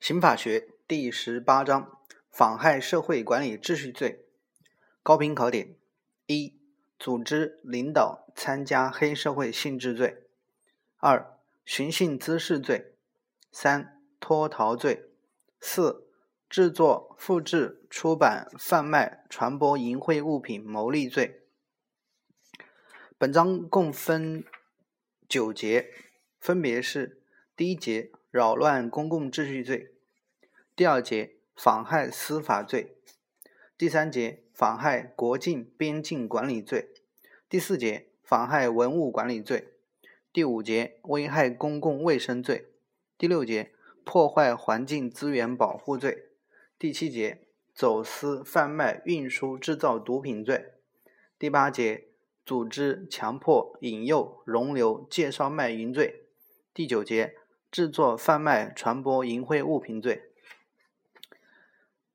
刑法学第十八章妨害社会管理秩序罪。高频考点：一、组织、领导、参加黑社会性质罪；二、寻衅滋事罪；三、脱逃罪；四、制作、复制、出版、贩卖、传播淫秽物品牟利罪。本章共分九节，分别是第一节。扰乱公共秩序罪，第二节妨害司法罪，第三节妨害国境边境管理罪，第四节妨害文物管理罪，第五节危害公共卫生罪，第六节破坏环境资源保护罪，第七节走私、贩卖、运输、制造毒品罪，第八节组织、强迫、引诱、容留、介绍卖淫罪，第九节。制作、贩卖、传播淫秽物品罪。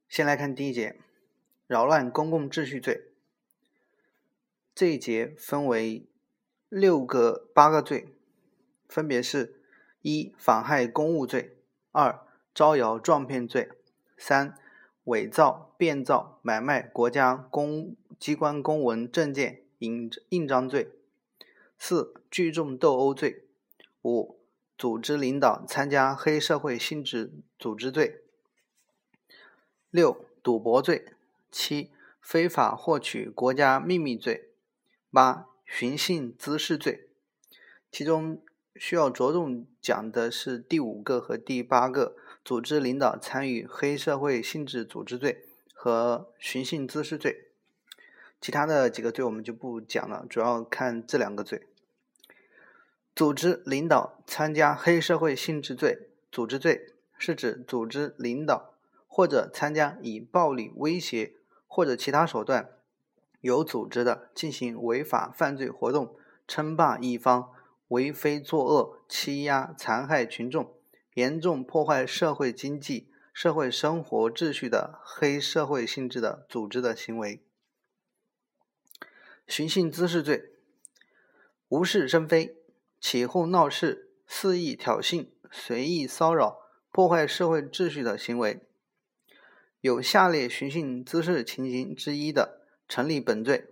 先来看第一节，扰乱公共秩序罪。这一节分为六个、八个罪，分别是：一、妨害公务罪；二、招摇撞骗罪；三、伪造、变造、买卖国家公机关公文、证件、印印章罪；四、聚众斗殴罪；五。组织领导参加黑社会性质组织罪；六、赌博罪；七、非法获取国家秘密罪；八、寻衅滋事罪。其中需要着重讲的是第五个和第八个：组织领导参与黑社会性质组织罪和寻衅滋事罪。其他的几个罪我们就不讲了，主要看这两个罪。组织领导参加黑社会性质罪、组织罪，是指组织领导或者参加以暴力威胁或者其他手段有组织的进行违法犯罪活动、称霸一方、为非作恶、欺压残害群众、严重破坏社会经济社会生活秩序的黑社会性质的组织的行为。寻衅滋事罪，无事生非。起哄闹事、肆意挑衅、随意骚扰、破坏社会秩序的行为，有下列寻衅滋事情形之一的，成立本罪：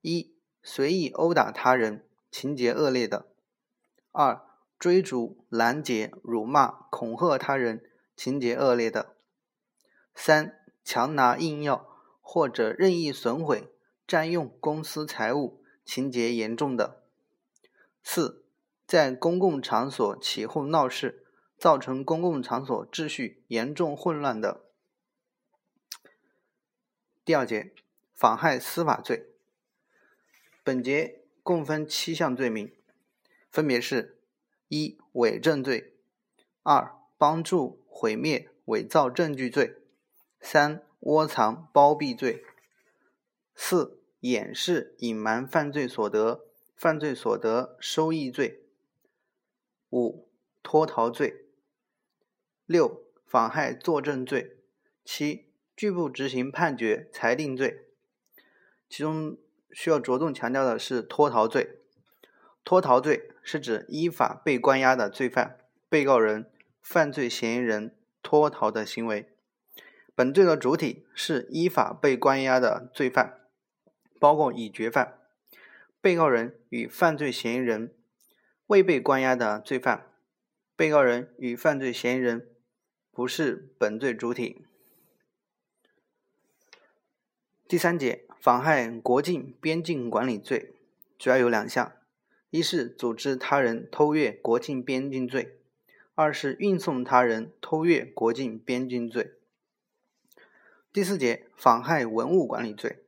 一、随意殴打他人，情节恶劣的；二、追逐、拦截、辱骂、恐吓他人，情节恶劣的；三、强拿硬要或者任意损毁、占用公私财物，情节严重的。四，在公共场所起哄闹事，造成公共场所秩序严重混乱的。第二节，妨害司法罪。本节共分七项罪名，分别是：一、伪证罪；二、帮助毁灭、伪造证据罪；三、窝藏、包庇罪；四、掩饰、隐瞒犯罪所得。犯罪所得收益罪，五脱逃罪，六妨害作证罪，七拒不执行判决裁定罪。其中需要着重强调的是脱逃罪。脱逃罪是指依法被关押的罪犯、被告人、犯罪嫌疑人脱逃的行为。本罪的主体是依法被关押的罪犯，包括已决犯。被告人与犯罪嫌疑人未被关押的罪犯，被告人与犯罪嫌疑人不是本罪主体。第三节，妨害国境边境管理罪主要有两项：一是组织他人偷越国境边境罪；二是运送他人偷越国境边境罪。第四节，妨害文物管理罪，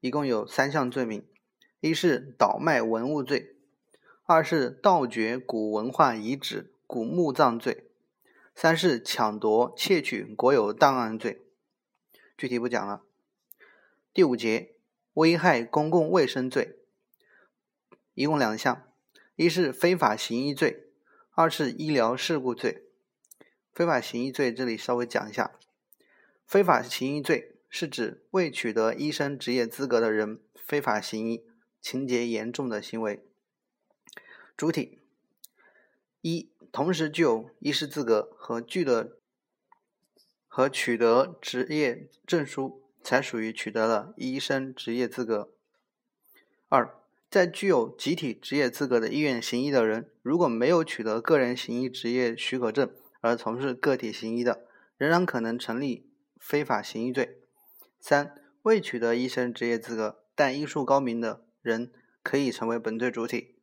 一共有三项罪名。一是倒卖文物罪，二是盗掘古文化遗址、古墓葬罪，三是抢夺、窃取国有档案罪。具体不讲了。第五节，危害公共卫生罪，一共两项，一是非法行医罪，二是医疗事故罪。非法行医罪这里稍微讲一下，非法行医罪是指未取得医生执业资格的人非法行医。情节严重的行为主体一同时具有医师资格和具的和取得执业证书，才属于取得了医生执业资格。二，在具有集体执业资格的医院行医的人，如果没有取得个人行医执业许可证而从事个体行医的，仍然可能成立非法行医罪。三，未取得医生执业资格但医术高明的人，可以成为本罪主体。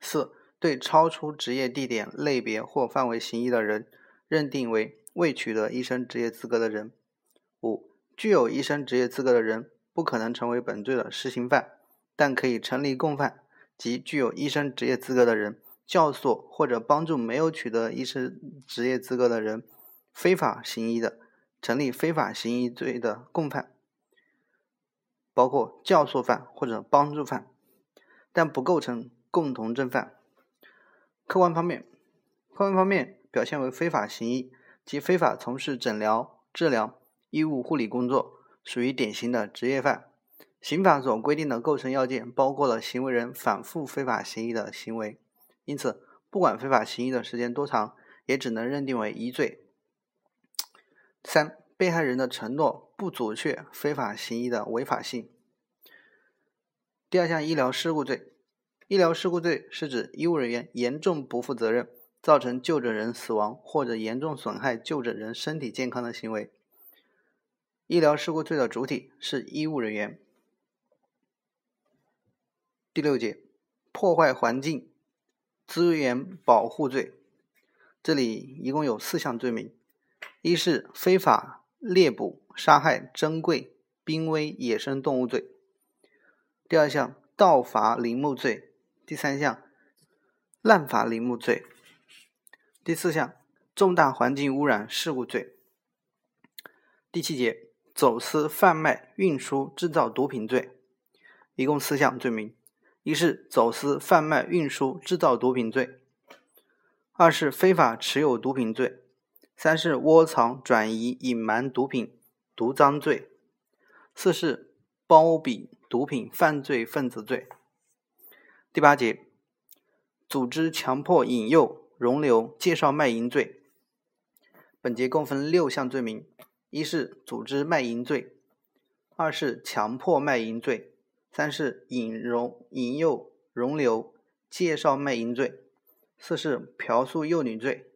四。对超出职业地点类别或范围行医的人，认定为未取得医生执业资格的人。五、具有医生执业资格的人不可能成为本罪的实行犯，但可以成立共犯，即具有医生执业资格的人教唆或者帮助没有取得医生执业资格的人非法行医的，成立非法行医罪的共犯，包括教唆犯或者帮助犯，但不构成共同正犯。客观方面，客观方面表现为非法行医及非法从事诊疗、治疗、医务护理工作，属于典型的职业犯。刑法所规定的构成要件包括了行为人反复非法行医的行为，因此，不管非法行医的时间多长，也只能认定为一罪。三、被害人的承诺不阻却非法行医的违法性。第二项医疗事故罪。医疗事故罪是指医务人员严重不负责任，造成就诊人死亡或者严重损害就诊人身体健康的行为。医疗事故罪的主体是医务人员。第六节，破坏环境资源保护罪，这里一共有四项罪名：一是非法猎捕、杀害珍贵、濒危野生动物罪；第二项盗伐林木罪。第三项，滥伐林木罪；第四项，重大环境污染事故罪。第七节，走私、贩卖、运输、制造毒品罪，一共四项罪名：一是走私、贩卖、运输、制造毒品罪；二是非法持有毒品罪；三是窝藏、转移、隐瞒毒品毒赃罪；四是包庇毒品犯罪分子罪。第八节，组织强迫引诱、容留、介绍卖淫罪。本节共分六项罪名：一是组织卖淫罪，二是强迫卖淫罪，三是引容、引诱、容留、介绍卖淫罪，四是嫖宿幼女罪，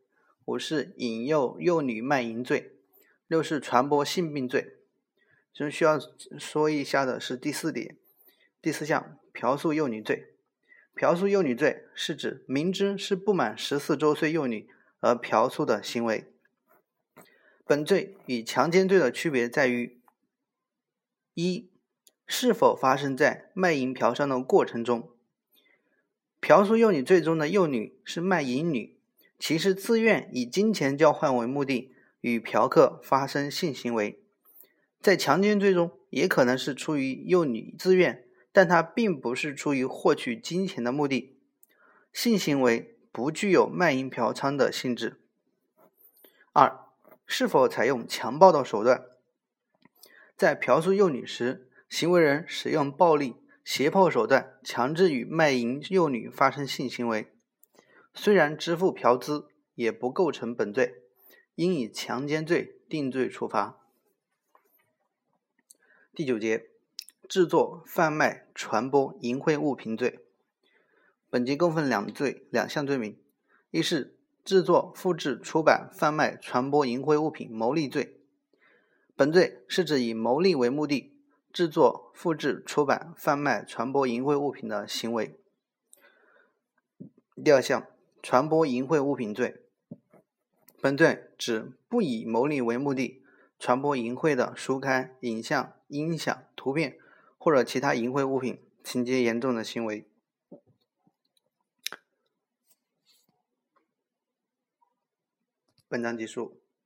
五是引诱幼女卖淫罪，六是传播性病罪。其中需要说一下的是第四点，第四项嫖宿幼女罪。嫖宿幼女罪是指明知是不满十四周岁幼女而嫖宿的行为。本罪与强奸罪的区别在于：一、是否发生在卖淫嫖娼的过程中。嫖宿幼女罪中的幼女是卖淫女，其实自愿以金钱交换为目的与嫖客发生性行为。在强奸罪中，也可能是出于幼女自愿。但它并不是出于获取金钱的目的，性行为不具有卖淫嫖娼的性质。二、是否采用强暴的手段？在嫖宿幼女时，行为人使用暴力、胁迫手段，强制与卖淫幼女发生性行为，虽然支付嫖资，也不构成本罪，应以强奸罪定罪处罚。第九节。制作、贩卖、传播淫秽物品罪，本节共分两罪两项罪名：一是制作、复制、出版、贩卖、传播淫秽物品牟利罪。本罪是指以牟利为目的制作、复制、出版、贩卖、传播淫秽物品的行为。第二项传播淫秽物品罪，本罪指不以牟利为目的传播淫秽的书刊、影像、音响、图片。或者其他淫秽物品，情节严重的行为。本章结束。